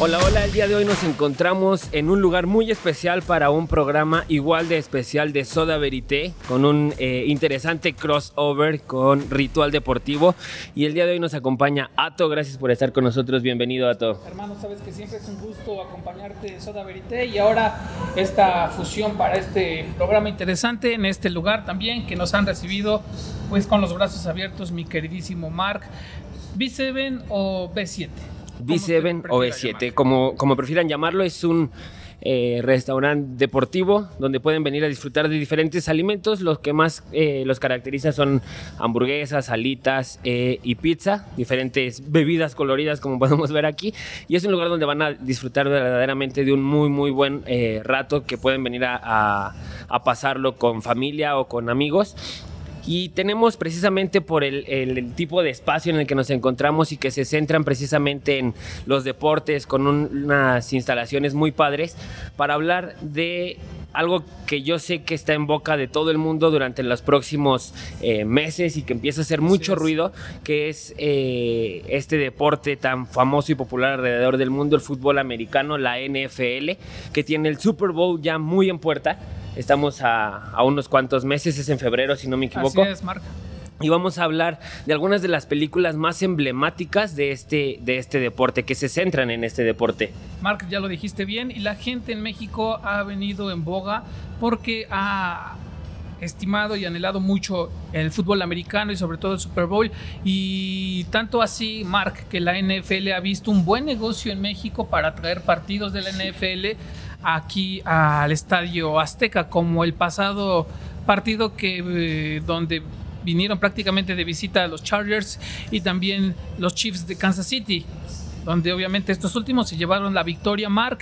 Hola, hola, el día de hoy nos encontramos en un lugar muy especial para un programa igual de especial de Soda Verité, con un eh, interesante crossover con Ritual Deportivo. Y el día de hoy nos acompaña Ato, gracias por estar con nosotros, bienvenido Ato. Hermano, sabes que siempre es un gusto acompañarte en Soda Verité y ahora esta fusión para este programa interesante en este lugar también que nos han recibido pues con los brazos abiertos mi queridísimo Mark. ¿B7 o B7? B7 o B7, como, como prefieran llamarlo, es un eh, restaurante deportivo donde pueden venir a disfrutar de diferentes alimentos. Los que más eh, los caracteriza son hamburguesas, alitas eh, y pizza, diferentes bebidas coloridas como podemos ver aquí. Y es un lugar donde van a disfrutar verdaderamente de un muy, muy buen rato que pueden venir a, a pasarlo con familia o con amigos. Y tenemos precisamente por el, tipo de espacio en el que nos encontramos y que se centran precisamente en los deportes con unas instalaciones muy padres para hablar de algo que yo sé que está en boca de todo el mundo durante los próximos eh, meses y que empieza a hacer mucho ruido, que es eh, este deporte tan famoso y popular alrededor del mundo, el fútbol americano, la NFL, que tiene el Super Bowl ya muy en puerta Estamos a, unos cuantos meses, es en febrero si no me equivoco. Así es, Marca. Y vamos a hablar de algunas de las películas más emblemáticas de este, de este deporte, que se centran en este deporte. Mark, ya lo dijiste bien, y la gente en México ha venido en boga porque ha estimado y anhelado mucho el fútbol americano y sobre todo el Super Bowl. Y tanto así, Mark, que la NFL ha visto un buen negocio en México para traer partidos de la NFL aquí al Estadio Azteca, como el pasado partido que eh, donde vinieron prácticamente de visita a los Chargers y también los Chiefs de Kansas City, donde obviamente estos últimos se llevaron la victoria, Mark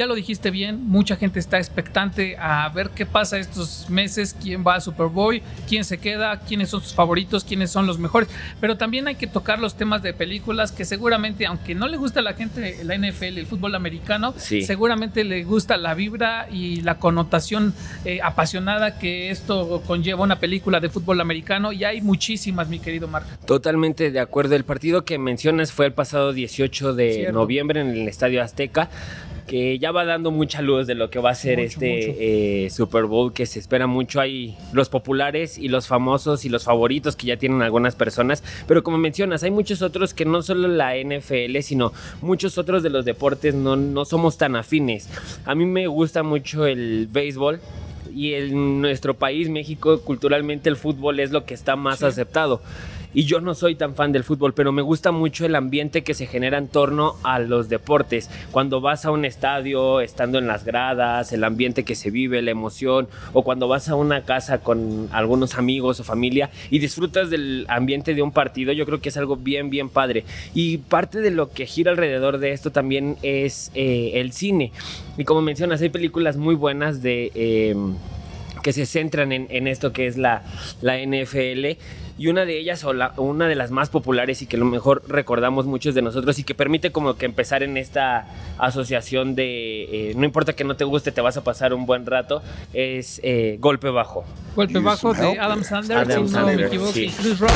ya lo dijiste bien, mucha gente está expectante a ver qué pasa estos meses, quién va a Super Bowl, quién se queda, quiénes son sus favoritos, quiénes son los mejores. Pero también hay que tocar los temas de películas que seguramente, aunque no le gusta a la gente la NFL, el fútbol americano, seguramente le gusta la vibra y la connotación eh, apasionada que esto conlleva una película de fútbol americano. Y hay muchísimas, mi querido Marco. Totalmente de acuerdo. El partido que mencionas fue el pasado 18 de noviembre en el Estadio Azteca que ya va dando mucha luz de lo que va a ser este eh, Super Bowl, que se espera mucho. Hay los populares y los famosos y los favoritos que ya tienen algunas personas, pero como mencionas, hay muchos otros que no solo la NFL, sino muchos otros de los deportes no, no somos tan afines. A mí me gusta mucho el béisbol, y en nuestro país, México, culturalmente el fútbol es lo que está más aceptado y yo no soy tan fan del fútbol, pero me gusta mucho el ambiente que se genera en torno a los deportes. Cuando vas a un estadio, estando en las gradas, el ambiente que se vive, la emoción, o cuando vas a una casa con algunos amigos o familia y disfrutas del ambiente de un partido, yo creo que es algo bien, bien padre. Y parte de lo que gira alrededor de esto también es eh, el cine. Y como mencionas, hay películas muy buenas de... Eh, que se centran en, esto que es la, la NFL y una de ellas o una de las más populares y que a lo mejor recordamos muchos de nosotros y que permite como que empezar en esta asociación de eh, no importa que no te guste, te vas a pasar un buen rato, es eh, Golpe Bajo. Golpe Bajo de Adam Sandler, si no me equivoco, y Chris Rock.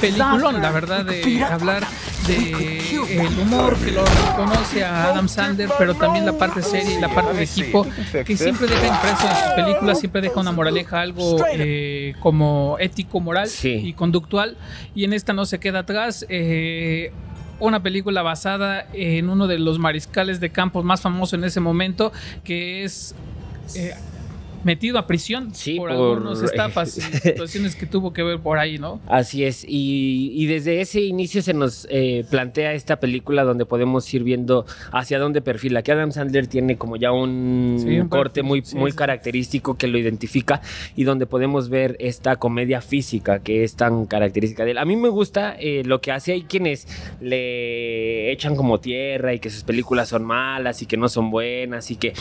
Peliculón, la verdad, de hablar de el humor que lo reconoce a Adam Sandler, pero también la parte seria y la parte de equipo que siempre deja impreso en sus películas, siempre deja una moraleja, algo eh, como ético, moral y conductual, y en esta no se queda atrás. Eh, una película basada en uno de los mariscales de campos más famosos en ese momento, que es eh, metido a prisión por, algunas estafas y situaciones que tuvo que ver por ahí, ¿no? Así es, y, desde ese inicio se nos eh, plantea esta película donde podemos ir viendo hacia dónde perfila, que Adam Sandler tiene como ya un, corte muy, muy característico que lo identifica y donde podemos ver esta comedia física que es tan característica de él. A mí me gusta eh, lo que hace, hay quienes le echan como tierra y que sus películas son malas y que no son buenas y que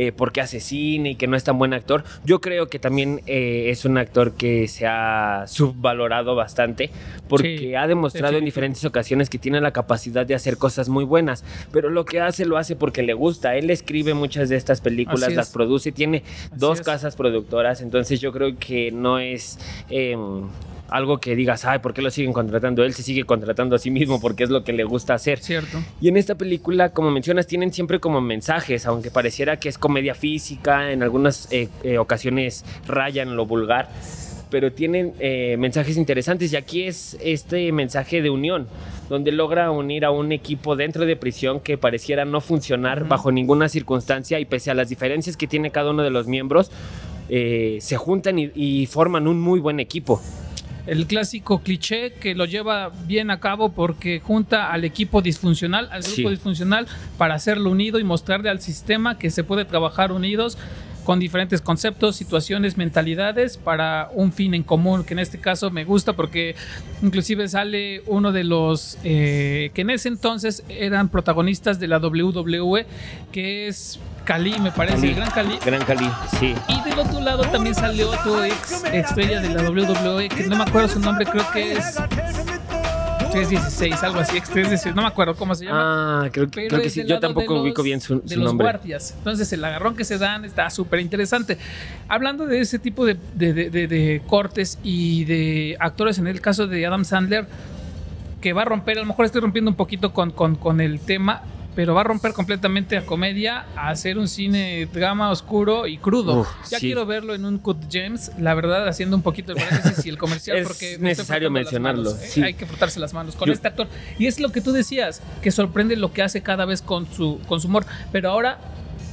eh, porque hace cine y que no es tan buen actor. Yo creo que también eh, es un actor que se ha subvalorado bastante porque ha demostrado en diferentes ocasiones que tiene la capacidad de hacer cosas muy buenas, pero lo que hace lo hace porque le gusta. Él escribe muchas de estas películas, las produce, tiene dos casas productoras, entonces yo creo que no es... Em, algo que digas, ay, ¿por qué lo siguen contratando? Él se sigue contratando a sí mismo porque es lo que le gusta hacer. Cierto. Y en esta película, como mencionas, tienen siempre como mensajes, aunque pareciera que es comedia física, en algunas eh, eh, ocasiones rayan lo vulgar pero tienen eh, mensajes interesantes y aquí es este mensaje de unión, donde logra unir a un equipo dentro de prisión que pareciera no funcionar bajo ninguna circunstancia y pese a las diferencias que tiene cada uno de los miembros, eh, se juntan y, forman un muy buen equipo el clásico cliché que lo lleva bien a cabo porque junta al equipo disfuncional, al grupo disfuncional, para hacerlo unido y mostrarle al sistema que se puede trabajar unidos con diferentes conceptos, situaciones, mentalidades para un fin en común, que en este caso me gusta porque inclusive sale uno de los eh, que en ese entonces eran protagonistas de la WWE, que es Cali, me parece, Gran Cali. Gran Cali, sí. Y del otro lado también sale otro ex estrella de la WWE, que no me acuerdo su nombre, creo que es 316, algo así, 316, no me acuerdo cómo se llama. Ah, creo, que sí, yo tampoco ubico bien su, de los guardias. Entonces, el agarrón que se dan está súper interesante. Hablando de ese tipo de, cortes y de actores, en el caso de Adam Sandler, que va a romper, a lo mejor estoy rompiendo un poquito con, con, con el tema, pero va a romper completamente a comedia, a hacer un cine drama oscuro y crudo. ya quiero verlo en un Cut James, la verdad, haciendo un poquito el paréntesis y el comercial, es porque necesario mencionarlo. ¿eh? Hay que frotarse las manos con este actor. Y es lo que tú decías, que sorprende lo que hace cada vez con su, con su humor. Pero ahora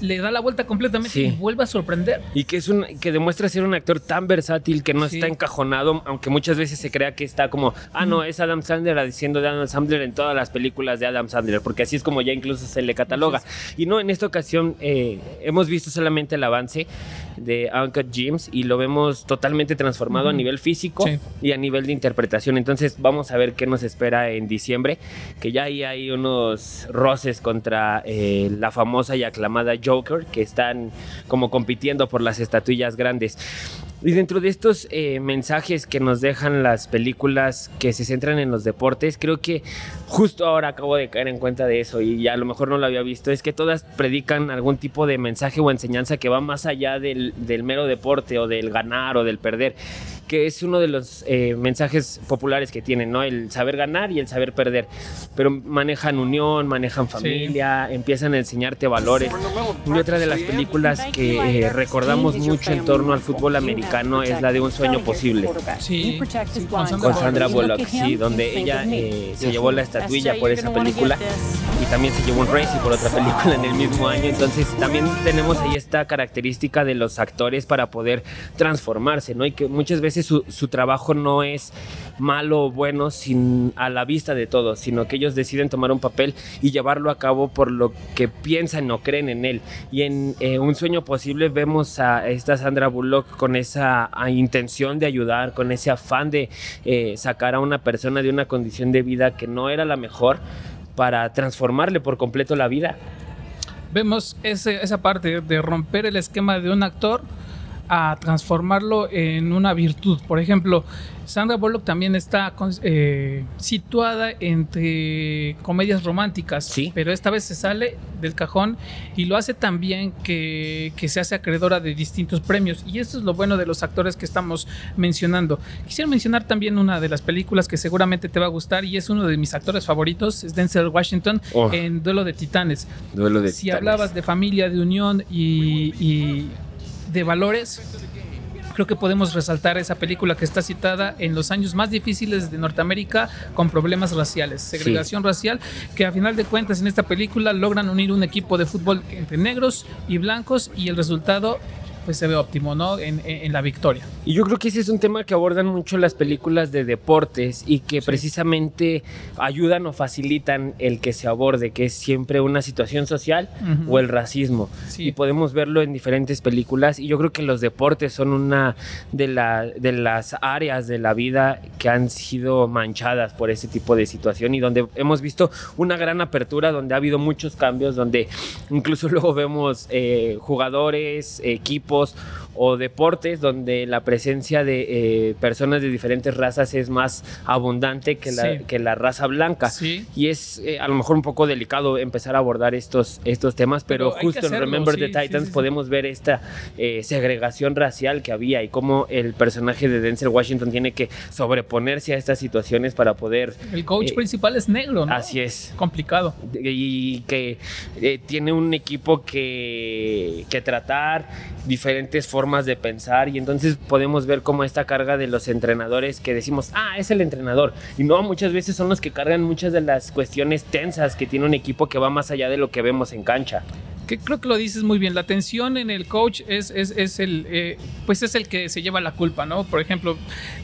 le da la vuelta completamente y vuelve a sorprender. Y que es un que demuestra ser un actor tan versátil que no está encajonado, aunque muchas veces se crea que está como, ah, no, es Adam Sandler diciendo de Adam Sandler en todas las películas de Adam Sandler, porque así es como ya incluso se le cataloga. Y no, en esta ocasión eh, hemos visto solamente el avance de Uncut James y lo vemos totalmente transformado a nivel físico y a nivel de interpretación. Entonces vamos a ver qué nos espera en diciembre, que ya ahí hay unos roces contra eh, la famosa y aclamada Joker, que están como compitiendo por las estatuillas grandes. Y dentro de estos eh, mensajes que nos dejan las películas que se centran en los deportes, creo que justo ahora acabo de caer en cuenta de eso y a lo mejor no lo había visto, es que todas predican algún tipo de mensaje o enseñanza que va más allá del, del mero deporte o del ganar o del perder que es uno de los eh, mensajes populares que tienen, ¿no? El saber ganar y el saber perder. Pero manejan unión, manejan familia, empiezan a enseñarte valores. Y otra de las películas que eh, recordamos mucho en torno al fútbol americano es la de Un sueño posible. Sí, con Sandra Bullock, sí, donde ella eh, se llevó la estatuilla por esa película y también se llevó un Racing por otra película en el mismo año. Entonces también tenemos ahí esta característica de los actores para poder transformarse, ¿no? Y que muchas veces su, trabajo no es malo o bueno sin, a la vista de todos, sino que ellos deciden tomar un papel y llevarlo a cabo por lo que piensan o creen en él. Y en eh, Un sueño posible vemos a esta Sandra Bullock con esa intención de ayudar, con ese afán de eh, sacar a una persona de una condición de vida que no era la mejor para transformarle por completo la vida. Vemos esa parte de romper el esquema de un actor a transformarlo en una virtud. Por ejemplo, Sandra Bullock también está eh, situada entre comedias románticas, ¿Sí? pero esta vez se sale del cajón y lo hace tan bien que, que, se hace acreedora de distintos premios. Y esto es lo bueno de los actores que estamos mencionando. Quisiera mencionar también una de las películas que seguramente te va a gustar y es uno de mis actores favoritos, es Denzel Washington oh. en Duelo de Titanes. Duelo de si hablabas de familia, de unión y de valores, creo que podemos resaltar esa película que está citada en los años más difíciles de Norteamérica con problemas raciales, segregación racial, que a final de cuentas en esta película logran unir un equipo de fútbol entre negros y blancos y el resultado pues se ve óptimo, ¿no? En, la victoria. Y yo creo que ese es un tema que abordan mucho las películas de deportes y que precisamente ayudan o facilitan el que se aborde, que es siempre una situación social o el racismo. Y podemos verlo en diferentes películas y yo creo que los deportes son una de, la, de las áreas de la vida que han sido manchadas por ese tipo de situación y donde hemos visto una gran apertura, donde ha habido muchos cambios, donde incluso luego vemos eh, jugadores, equipos, post o deportes donde la presencia de eh, personas de diferentes razas es más abundante que la, que la raza blanca. Y es eh, a lo mejor un poco delicado empezar a abordar estos, estos temas, pero, justo en Remember the Titans podemos ver esta eh, segregación racial que había y cómo el personaje de Denzel Washington tiene que sobreponerse a estas situaciones para poder... El coach principal es negro, ¿no? Así es. Complicado. Y que tiene un equipo que, que tratar, diferentes formas de pensar y entonces podemos ver cómo esta carga de los entrenadores que decimos, ah, es el entrenador. Y no, muchas veces son los que cargan muchas de las cuestiones tensas que tiene un equipo que va más allá de lo que vemos en cancha. Creo que lo dices muy bien. La tensión en el coach es, es, el, eh, pues es el que se lleva la culpa, ¿no? Por ejemplo,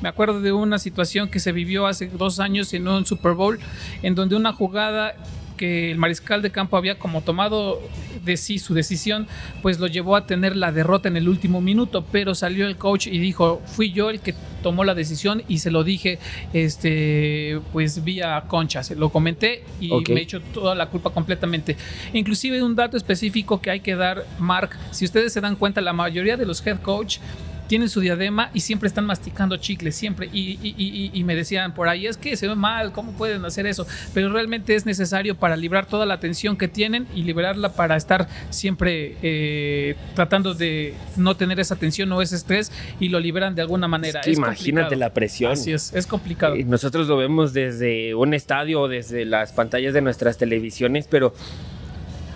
me acuerdo de una situación que se vivió hace dos años en un Super Bowl, en donde una jugada que el mariscal de campo había como tomado de sí su decisión, pues lo llevó a tener la derrota en el último minuto, pero salió el coach y dijo, fui yo el que tomó la decisión y se lo dije, este, pues vía concha, se lo comenté y me echó toda la culpa completamente. Inclusive un dato específico que hay que dar, Mark, si ustedes se dan cuenta, la mayoría de los head coach tienen su diadema y siempre están masticando chicles, siempre. Y, me decían por ahí, es que se ve mal, ¿cómo pueden hacer eso? Pero realmente es necesario para librar toda la tensión que tienen y liberarla para estar siempre eh, tratando de no tener esa tensión o ese estrés y lo liberan de alguna manera. imagínate la presión. Así es, es complicado. nosotros lo vemos desde un estadio o desde las pantallas de nuestras televisiones, pero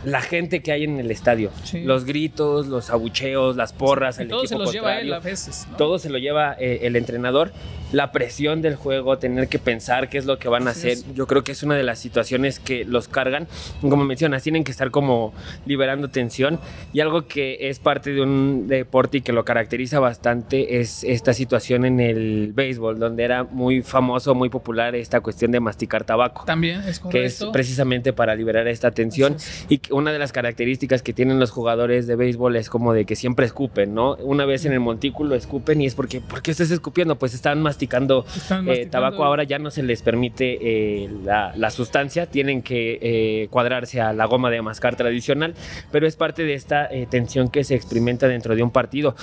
la gente que hay en el estadio. Los gritos, los abucheos, las porras, el todo se los lleva él a veces. Todo se lo lleva eh, el entrenador. La presión del juego, tener que pensar qué es lo que van a hacer. Yo creo que es una de las situaciones que los cargan. Como mencionas, tienen que estar como liberando tensión. Y algo que es parte de un deporte y que lo caracteriza bastante es esta situación en el béisbol, donde era muy famoso, muy popular esta cuestión de masticar tabaco. También es correcto. Que es precisamente para liberar esta tensión. Y una de las características que tienen los jugadores de béisbol es como de que siempre escupen, ¿no? Una vez en el montículo escupen y es porque, ¿por qué estás escupiendo? Pues están masticando, eh, tabaco, ahora ya no se les permite eh, la, sustancia, tienen que eh, cuadrarse a la goma de mascar tradicional, pero es parte de esta tensión que se experimenta dentro de un partido.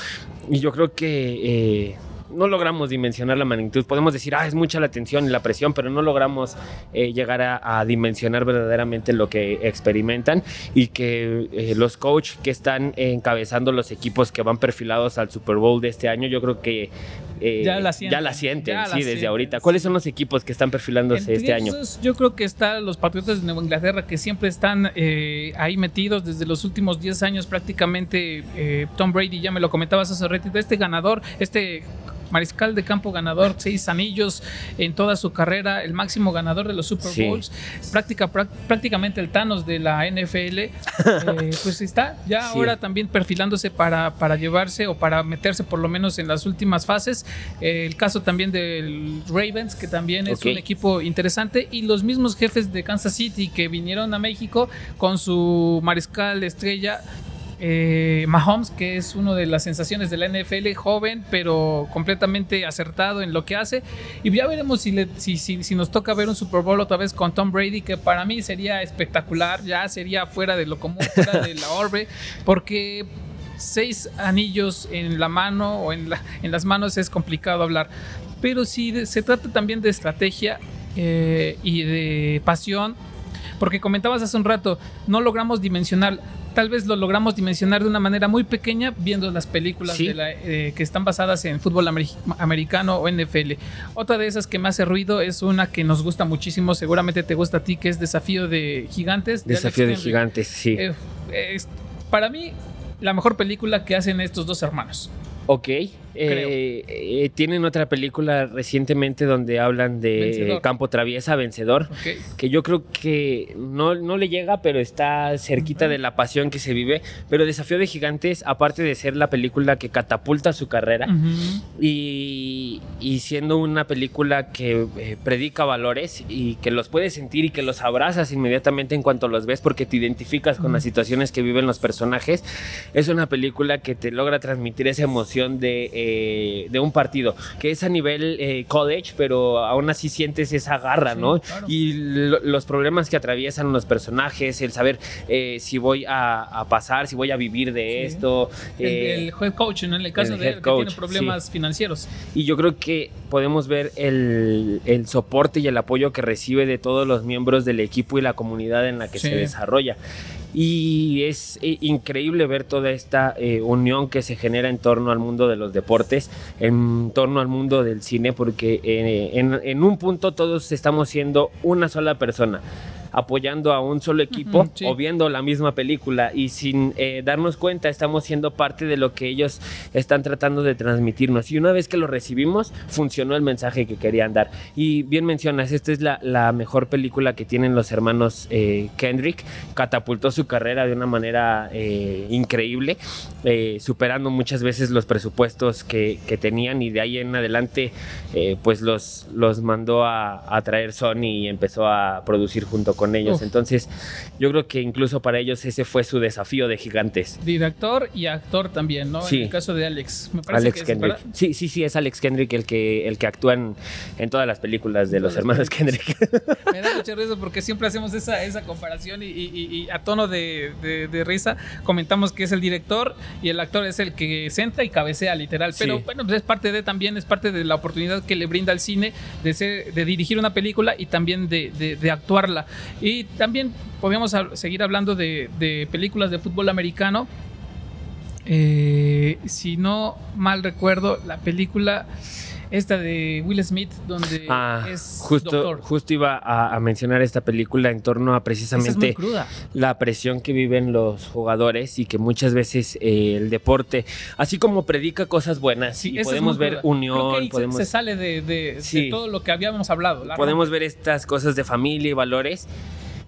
Y yo creo que no logramos dimensionar la magnitud. Podemos decir, ah, es mucha la tensión y la presión, pero no logramos eh, llegar a, dimensionar verdaderamente lo que experimentan y que eh, los coaches que están encabezando los equipos que van perfilados al Super Bowl de este año, yo creo que eh, ya la sienten, sí, desde ahorita. ¿Cuáles son los equipos que están perfilándose este año? Yo creo que están los Patriotas de Nueva Inglaterra que siempre están ahí metidos desde los últimos 10 años prácticamente. Tom Brady, ya me lo comentabas hace ratito, este ganador, este mariscal de campo ganador, seis anillos en toda su carrera, el máximo ganador de los Super Bowls, práctica, prácticamente el Thanos de la NFL, eh, pues está ya ahora también perfilándose para, para llevarse o para meterse por lo menos en las últimas fases. Eh, el caso también del Ravens, que también es un equipo interesante, y los mismos jefes de Kansas City que vinieron a México con su mariscal estrella eh, Mahomes, que es uno de las sensaciones de la NFL, joven, pero completamente acertado en lo que hace. Y ya veremos si, nos toca ver un Super Bowl otra vez con Tom Brady, que para mí sería espectacular, ya sería fuera de lo común, fuera de la orbe, porque seis anillos en la mano o en, en las manos es complicado hablar. Pero si se trata también de estrategia eh, y de pasión, porque comentabas hace un rato, no logramos dimensionar tal vez lo logramos dimensionar de una manera muy pequeña viendo las películas eh, que están basadas en fútbol americano o NFL. Otra de esas que me hace ruido es una que nos gusta muchísimo, seguramente te gusta a ti, que es Desafío de Gigantes. Desafío de, Gigantes, sí. Eh, para mí, la mejor película que hacen estos dos hermanos. Ok. Eh, eh, tienen otra película recientemente donde hablan de Campo Traviesa, Vencedor, que yo creo que no, no, le llega, pero está cerquita de la pasión que se vive. Pero Desafío de Gigantes, aparte de ser la película que catapulta su carrera y, siendo una película que eh, predica valores y que los puedes sentir y que los abrazas inmediatamente en cuanto los ves porque te identificas con las situaciones que viven los personajes, es una película que te logra transmitir esa emoción de de, de, un partido, que es a nivel college, pero aún así sientes esa garra, ¿no? Y los problemas que atraviesan los personajes, el saber si voy a, pasar, si voy a vivir de esto. El, head coach, en el caso de él, que tiene problemas financieros. Y yo creo que podemos ver el, el, soporte y el apoyo que recibe de todos los miembros del equipo y la comunidad en la que se desarrolla. Y es eh, increíble ver toda esta eh, unión que se genera en torno al mundo de los deportes, en torno al mundo del cine, porque eh, en, en un punto todos estamos siendo una sola persona apoyando a un solo equipo o viendo la misma película y sin eh, darnos cuenta estamos siendo parte de lo que ellos están tratando de transmitirnos. Y una vez que lo recibimos, funcionó el mensaje que querían dar. Y bien mencionas, esta es la, la mejor película que tienen los hermanos eh, Kendrick. Catapultó su carrera de una manera eh, increíble, superando muchas veces los presupuestos que, que, tenían y de ahí en adelante pues los, los mandó a, a traer Sony y empezó a producir junto con con ellos. Entonces, yo creo que incluso para ellos ese fue su desafío de gigantes. Director y actor también, ¿no? Sí. En el caso de Alex. Me parece Alex Kendrick. sí, sí, sí, es Alex Kendrick el que, el que actúa en, todas las películas de los hermanos Kendrick. Me da mucha risa porque siempre hacemos esa, esa comparación y, a tono de, risa comentamos que es el director y el actor es el que senta y cabecea literal. Pero bueno, pues es parte de también, es parte de la oportunidad que le brinda al cine de, ser, de dirigir una película y también de, de actuarla. Y también podríamos seguir hablando de, películas de fútbol americano. Eh, si no mal recuerdo, la película esta de Will Smith, donde ah, es justo, Justo iba a, mencionar esta película en torno a precisamente la presión que viven los jugadores y que muchas veces eh, el deporte, así como predica cosas buenas, y podemos ver unión, podemos, se, sale de, todo lo que habíamos hablado. Podemos ver estas cosas de familia y valores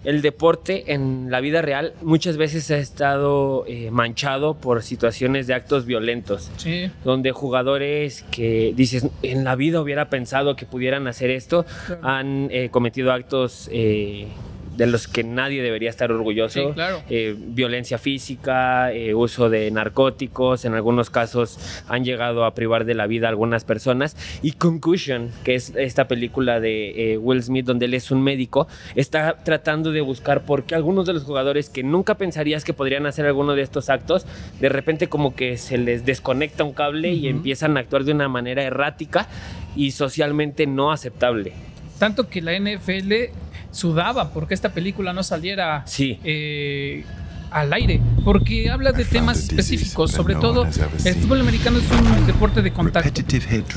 el deporte en la vida real muchas veces ha estado eh, manchado por situaciones de actos violentos. Sí. Donde jugadores que dices, en la vida hubiera pensado que pudieran hacer esto, han eh, cometido actos eh, de los que nadie debería estar orgulloso. claro. Eh, violencia física, eh, uso de narcóticos, en algunos casos han llegado a privar de la vida a algunas personas. Y Concussion, que es esta película de eh, Will Smith donde él es un médico, está tratando de buscar por qué algunos de los jugadores que nunca pensarías que podrían hacer alguno de estos actos, de repente como que se les desconecta un cable y empiezan a actuar de una manera errática y socialmente no aceptable. Tanto que la NFL sudaba porque esta película no saliera eh, al aire, porque habla de temas específicos, sobre todo el fútbol americano es un deporte de contacto.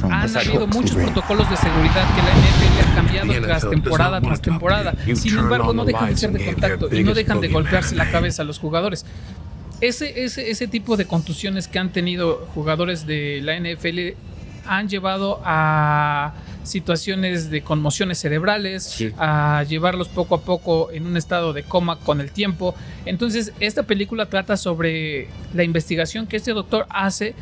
Han habido muchos protocolos de seguridad que la NFL ha cambiado tras temporada tras temporada. Sin embargo, no dejan de ser de contacto y no dejan de golpearse la cabeza a los jugadores. Ese, ese, ese tipo de contusiones que han tenido jugadores de la NFL han llevado a situaciones de conmociones cerebrales, a llevarlos poco a poco en un estado de coma con el tiempo. Entonces, esta película trata sobre la investigación que este doctor hace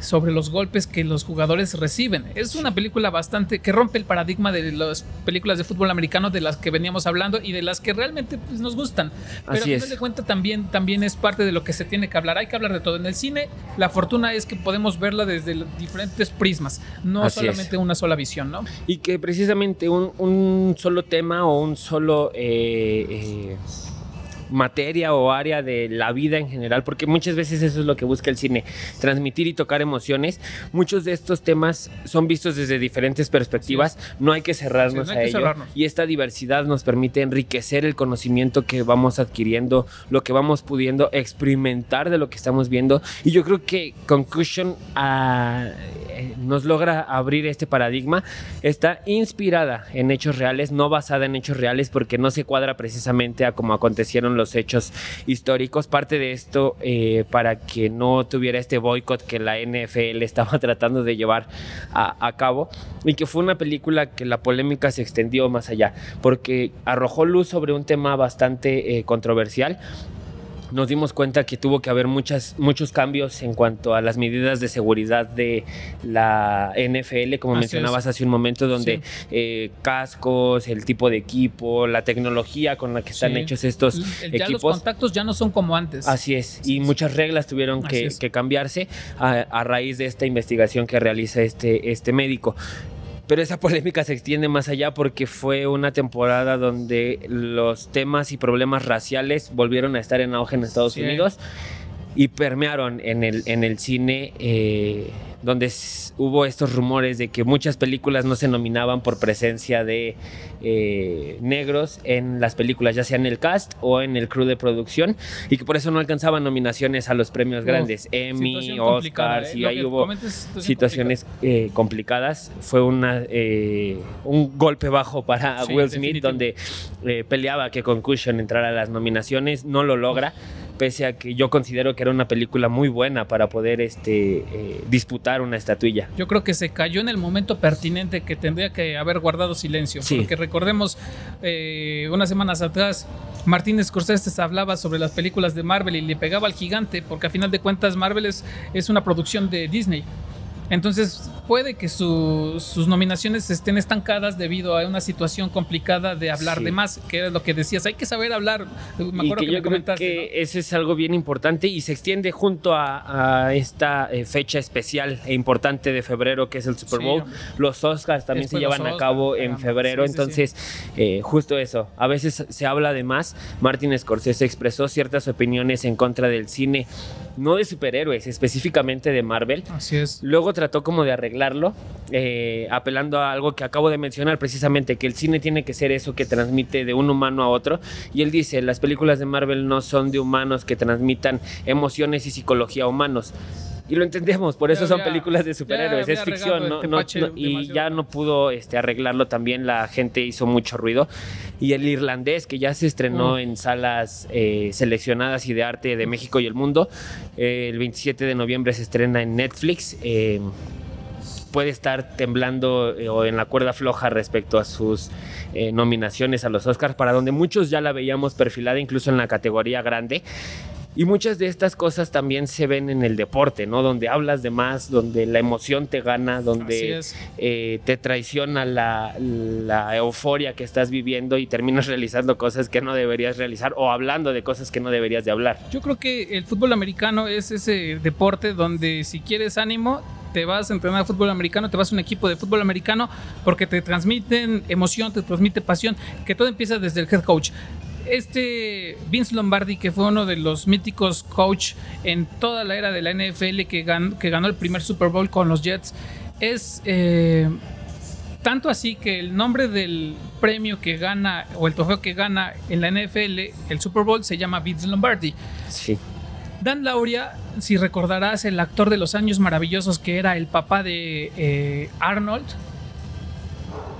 sobre los golpes que los jugadores reciben. Es una película bastante que rompe el paradigma de las películas de fútbol americano de las que veníamos hablando y de las que realmente pues, nos gustan. Pero Así a final de cuentas también, también es parte de lo que se tiene que hablar. Hay que hablar de todo. En el cine, la fortuna es que podemos verla desde diferentes prismas, no solamente una sola visión, ¿no? Y que precisamente un, solo tema o un solo eh, eh, materia o área de la vida en general, porque muchas veces eso es lo que busca el cine, transmitir y tocar emociones. Muchos de estos temas son vistos desde diferentes perspectivas, no hay que cerrarnos a ello. Y esta diversidad nos permite enriquecer el conocimiento que vamos adquiriendo, lo que vamos pudiendo experimentar de lo que estamos viendo. Y yo creo que Concussion eh, nos logra abrir este paradigma. Está inspirada en hechos reales, no basada en hechos reales, porque no se cuadra precisamente a como acontecieron los hechos históricos. Parte de esto eh, para que no tuviera este boicot que la NFL estaba tratando de llevar a, cabo y que fue una película que la polémica se extendió más allá porque arrojó luz sobre un tema bastante eh, controversial nos dimos cuenta que tuvo que haber muchas, muchos cambios en cuanto a las medidas de seguridad de la NFL, como mencionabas hace un momento, donde eh, cascos, el tipo de equipo, la tecnología con la que están hechos estos equipos. los contactos ya no son como antes. Así es, y muchas reglas tuvieron que, cambiarse a, raíz de esta investigación que realiza este, este médico. Pero esa polémica se extiende más allá porque fue una temporada donde los temas y problemas raciales volvieron a estar en auge en Estados Unidos y permearon en el, en el cine. Eh, donde hubo estos rumores de que muchas películas no se nominaban por presencia de eh, negros en las películas, ya sea en el cast o en el crew de producción, y que por eso no alcanzaban nominaciones a los premios grandes, Emmy, Oscars, ¿eh? y ahí hubo situaciones eh, complicadas. Fue una, un golpe bajo para Will Smith, donde peleaba que Concussion entrara a las nominaciones, no lo logra pese a que yo considero que era una película muy buena para poder este, eh, disputar una estatuilla. Yo creo que se cayó en el momento pertinente que tendría que haber guardado silencio, porque recordemos eh, unas semanas atrás Martín Scorsese hablaba sobre las películas de Marvel y le pegaba al gigante, porque a final de cuentas Marvel es, es una producción de Disney. Entonces puede que sus nominaciones estén estancadas debido a una situación complicada de hablar de más, que era lo que decías. Hay que saber hablar. Me acuerdo que, yo creo que ese es algo bien importante y se extiende junto a, esta eh, fecha especial e importante de febrero que es el Super Bowl. los Oscars también se llevan a cabo en febrero, entonces eh, justo eso. A veces se habla de más. Martin Scorsese expresó ciertas opiniones en contra del cine, no de superhéroes, específicamente de Marvel. Así es. Luego trató como de arreglarlo, eh, apelando a algo que acabo de mencionar precisamente, que el cine tiene que ser eso que transmite de un humano a otro. Y él dice, las películas de Marvel no son de humanos que transmitan emociones y psicología humanos. Y lo entendemos, por eso son películas de superhéroes, es ficción, y ya no pudo este, arreglarlo también, la gente hizo mucho ruido. Y el irlandés, que ya se estrenó en salas eh, seleccionadas y de arte de México y el mundo, eh, el 27 de noviembre se estrena en Netflix. Eh, puede estar temblando o en la cuerda floja respecto a sus nominaciones a los Oscars, para donde muchos ya la veíamos perfilada incluso en la categoría grande. Y muchas de estas cosas también se ven en el deporte, ¿no? Donde hablas de más, donde la emoción te gana, donde eh, te traiciona la, euforia que estás viviendo y terminas realizando cosas que no deberías realizar o hablando de cosas que no deberías de hablar. Yo creo que el fútbol americano es ese deporte donde si quieres ánimo, te vas a entrenar fútbol americano, te vas a un equipo de fútbol americano porque te transmiten emoción, te transmite pasión, que todo empieza desde el head coach este Vince Lombardi, que fue uno de los míticos coach en toda la era de la NFL, que ganó, que ganó el primer Super Bowl con los Jets, es eh, tanto así que el nombre del premio que gana o el trofeo que gana en la NFL, el Super Bowl, se llama Vince Lombardi. Sí. Dan Lauria, si recordarás, el actor de los años maravillosos que era el papá de eh, Arnold,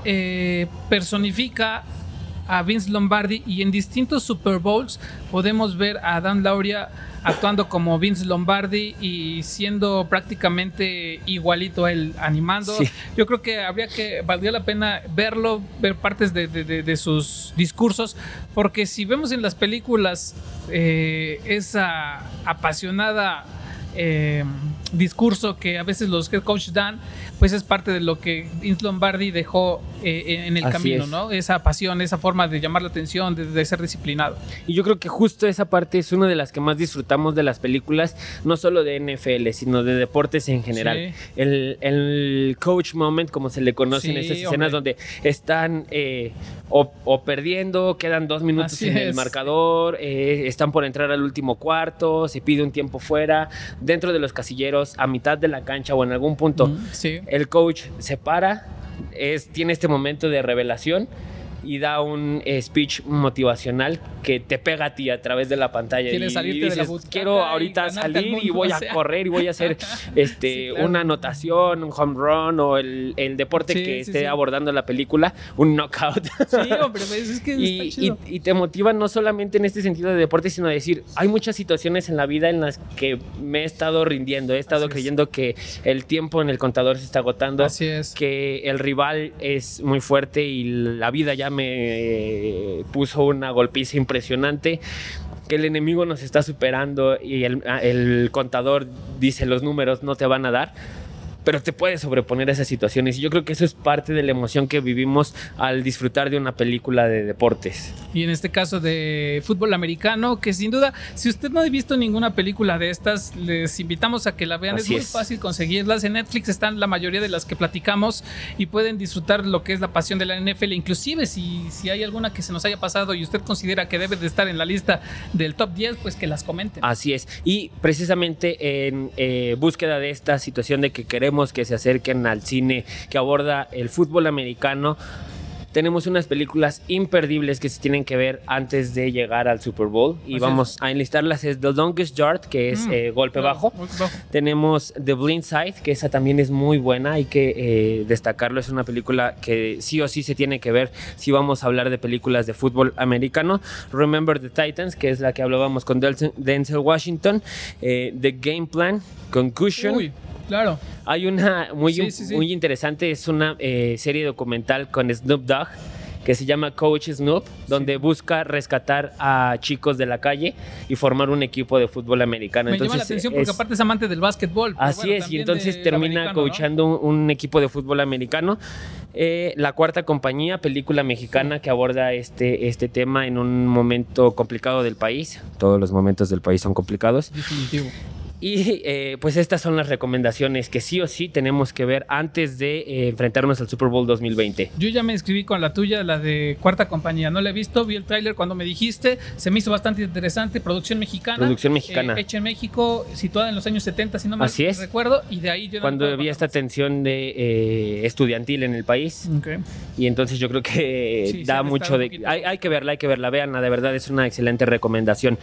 eh, personifica a Vince Lombardi y en distintos Super Bowls podemos ver a Dan Lauria actuando como Vince Lombardi y siendo prácticamente igualito a él animando. Yo creo que habría que, valdría la pena verlo, ver partes de, sus discursos, porque si vemos en las películas eh, esa apasionada eh, discurso que a veces los head coach dan, pues es parte de lo que Vince Lombardi dejó eh, en el camino, ¿no? Esa pasión, esa forma de llamar la atención, de, ser disciplinado. Y yo creo que justo esa parte es una de las que más disfrutamos de las películas, no solo de NFL, sino de deportes en general. El, coach moment, como se le conoce en esas escenas donde están eh, o, perdiendo, quedan dos minutos en el marcador, eh, están por entrar al último cuarto, se pide un tiempo fuera, dentro de los casilleros, a mitad de la cancha o en algún punto. El coach se para, es, tiene este momento de revelación y da un eh, speech motivacional que te pega a ti a través de la pantalla. y, dices, quiero ahorita salir y voy a correr y voy a hacer este, una anotación, un home run o el, deporte que esté abordando la película, un knockout. Sí, hombre, pues, es que y, y, te motiva no solamente en este sentido de deporte, sino decir, hay muchas situaciones en la vida en las que me he estado rindiendo, he estado creyendo que el tiempo en el contador se está agotando, Así es. que el rival es muy fuerte y la vida ya me eh, puso una golpiza impresionante. que el enemigo nos está superando y el, el contador dice los números no te van a dar pero te puedes sobreponer a esas situaciones. Y yo creo que eso es parte de la emoción que vivimos al disfrutar de una película de deportes. Y en este caso de fútbol americano, que sin duda, si usted no ha visto ninguna película de estas, les invitamos a que la vean. es muy fácil conseguirlas. En Netflix están la mayoría de las que platicamos y pueden disfrutar lo que es la pasión de la NFL. Inclusive si, si hay alguna que se nos haya pasado y usted considera que debe de estar en la lista del top 10, pues que las comenten. Así es. Y precisamente en eh, búsqueda de esta situación de que queremos que se acerquen al cine que aborda el fútbol americano tenemos unas películas imperdibles que se tienen que ver antes de llegar al Super Bowl y vamos a enlistarlas. Es The Longest Yard, que es mm, eh, golpe bajo. Tenemos The Blind Side, que esa también es muy buena, hay que eh, destacarlo. Es una película que sí o sí se tiene que ver si vamos a hablar de películas de fútbol americano. Remember the Titans, que es la que hablábamos con Denzel Washington. Eh, the Game Plan, Concussion. Uy Claro. Hay una muy, muy interesante, es una eh, serie documental con Snoop Dogg que se llama Coach Snoop, donde busca rescatar a chicos de la calle y formar un equipo de fútbol americano. Me llama la atención porque aparte es amante del básquetbol. Así es, y entonces termina coachando un, equipo de fútbol americano. Eh, la cuarta compañía, película mexicana que aborda este, este tema en un momento complicado del país. Todos los momentos del país son complicados. Definitivo. Y eh, pues estas son las recomendaciones que sí o sí tenemos que ver antes de eh, enfrentarnos al Super Bowl 2020. Yo ya me escribí con la tuya, la de Cuarta Compañía. No la he visto, vi el tráiler cuando me dijiste, se me hizo bastante interesante. Producción mexicana. Producción mexicana. Eh, hecha en México, situada en los años 70, si no me Así es. recuerdo. Y de ahí yo Cuando había esta tensión de estudiantil en el país. Y entonces yo creo que da mucho de... Hay, hay, que verla, hay que verla, veanla, de verdad es una excelente recomendación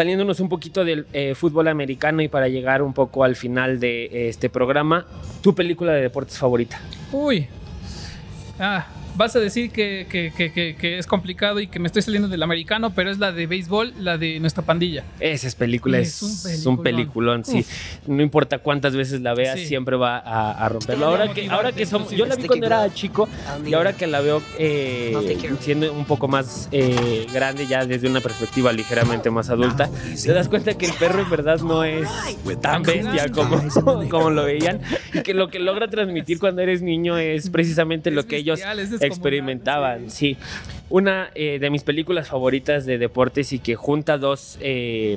saliéndonos un poquito del eh, fútbol americano y para llegar un poco al final de eh, este programa, ¿tu película de deportes favorita? Uy. Ah, vas a decir que, que, es complicado y que me estoy saliendo del americano, pero es la de béisbol, la de nuestra pandilla. Esa es película, es, un peliculón, sí. No importa cuántas veces la veas, siempre va a, romperlo. Ahora que, ahora que somos, yo la vi cuando era chico y ahora que la veo eh, siendo un poco más eh, grande, ya desde una perspectiva ligeramente más adulta, te das cuenta que el perro en verdad no es tan bestia como, como lo veían. Y que lo que logra transmitir cuando eres niño es precisamente lo que ellos experimentaban, sí. Una eh, de mis películas favoritas de deportes y que junta dos eh,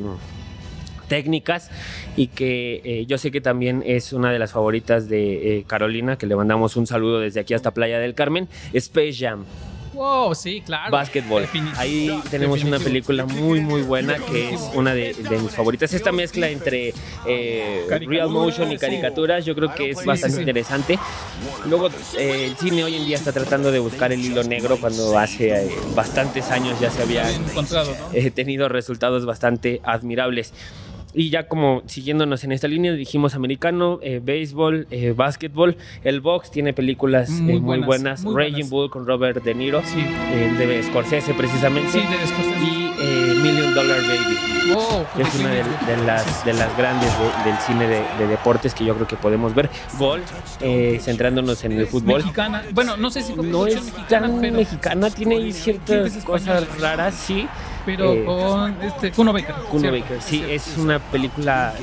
técnicas y que eh, yo sé que también es una de las favoritas de Carolina, que le mandamos un saludo desde aquí hasta Playa del Carmen, Space Jam. Wow, sí, claro. Básquetbol. Ahí tenemos una película muy, muy buena que es una de, mis favoritas. Esta mezcla entre eh, real motion y caricaturas, yo creo que es bastante interesante. Luego, eh, el cine hoy en día está tratando de buscar el hilo negro cuando hace eh, bastantes años ya se había tenido resultados bastante admirables. Y ya como siguiéndonos en esta línea, dijimos americano, eh, béisbol, eh, básquetbol. El box tiene películas muy, eh, buenas. Raging Bull con Robert De Niro, sí. de Scorsese precisamente. Sí, de Scorsese. Y Million Dollar Baby, que es una de, las, de las grandes del cine de, deportes que yo creo que podemos ver. Gol, centrándonos en el fútbol. Mexicana. Bueno, no sé si no es mexicana, tan mexicana, tiene ciertas cosas raras, sí pero eh, con este, Kuno Baker. Kuno Baker, sí, es una película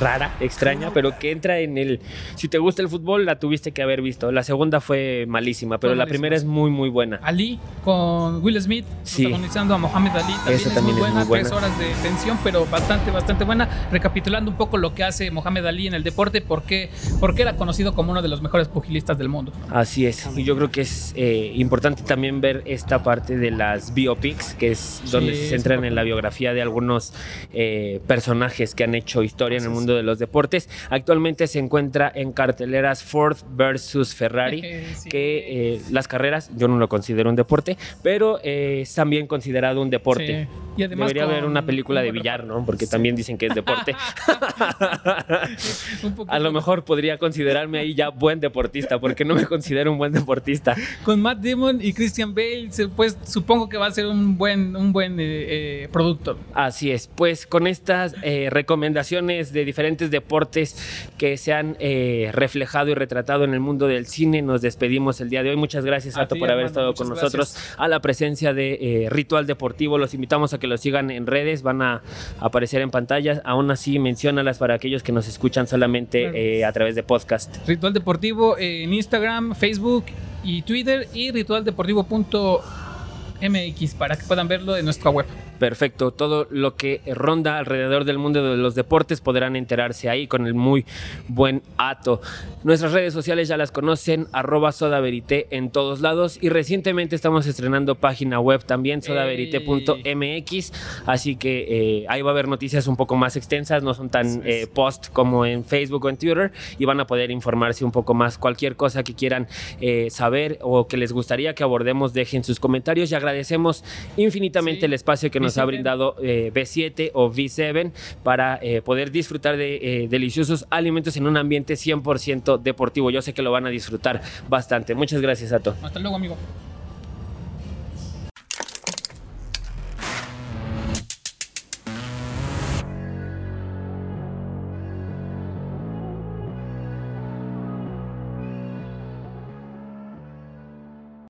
rara, extraña, pero que entra en el... Si te gusta el fútbol, la tuviste que haber visto. La segunda fue malísima, pero la primera es muy, muy buena. Ali con Will Smith protagonizando a Mohamed Ali. También, Esa es, también muy buena, Tres horas de tensión, pero bastante, bastante buena. Recapitulando un poco lo que hace Mohamed Ali en el deporte, porque, porque era conocido como uno de los mejores pugilistas del mundo. Así es. Y yo creo que es eh, importante también ver esta parte de las biopics, que es donde se centran en la biografía de algunos eh, personajes que han hecho historia en el mundo de los deportes. Actualmente se encuentra en carteleras Ford versus Ferrari, que eh, las carreras yo no lo considero un deporte, pero eh, es también considerado un deporte. Y además Debería haber una película de billar, ¿no? Porque también dicen que es deporte. a lo mejor podría considerarme ahí ya buen deportista, porque no me considero un buen deportista. Con Matt Damon y Christian Bale, pues supongo que va a ser un buen, un buen eh, producto. Así es. Pues con estas recomendaciones de diferentes deportes que se han eh, reflejado y retratado en el mundo del cine. Nos despedimos el día de hoy. Muchas gracias, Sato, por haber estado con nosotros. A la presencia de eh, Ritual Deportivo, los invitamos a que lo sigan en redes, van a aparecer en pantalla. Aún así, menciónalas para aquellos que nos escuchan solamente eh, a través de podcast. Ritual Deportivo en Instagram, Facebook y Twitter y ritualdeportivo.mx para que puedan verlo en nuestra web. Perfecto, todo lo que ronda alrededor del mundo de los deportes podrán enterarse ahí con el muy buen Ato. Nuestras redes sociales ya las conocen, arroba sodaverité en todos lados. Y recientemente estamos estrenando página web también, sodaverité.mx, así que eh, ahí va a haber noticias un poco más extensas, no son tan eh, post como en Facebook o en Twitter y van a poder informarse un poco más. Cualquier cosa que quieran eh, saber o que les gustaría que abordemos, dejen sus comentarios. Y agradecemos infinitamente el espacio que nos ha brindado eh, B7 o V7 para eh, poder disfrutar de eh, deliciosos alimentos en un ambiente 100% deportivo. Yo sé que lo van a disfrutar bastante. Muchas gracias, Ato. Hasta luego, amigo.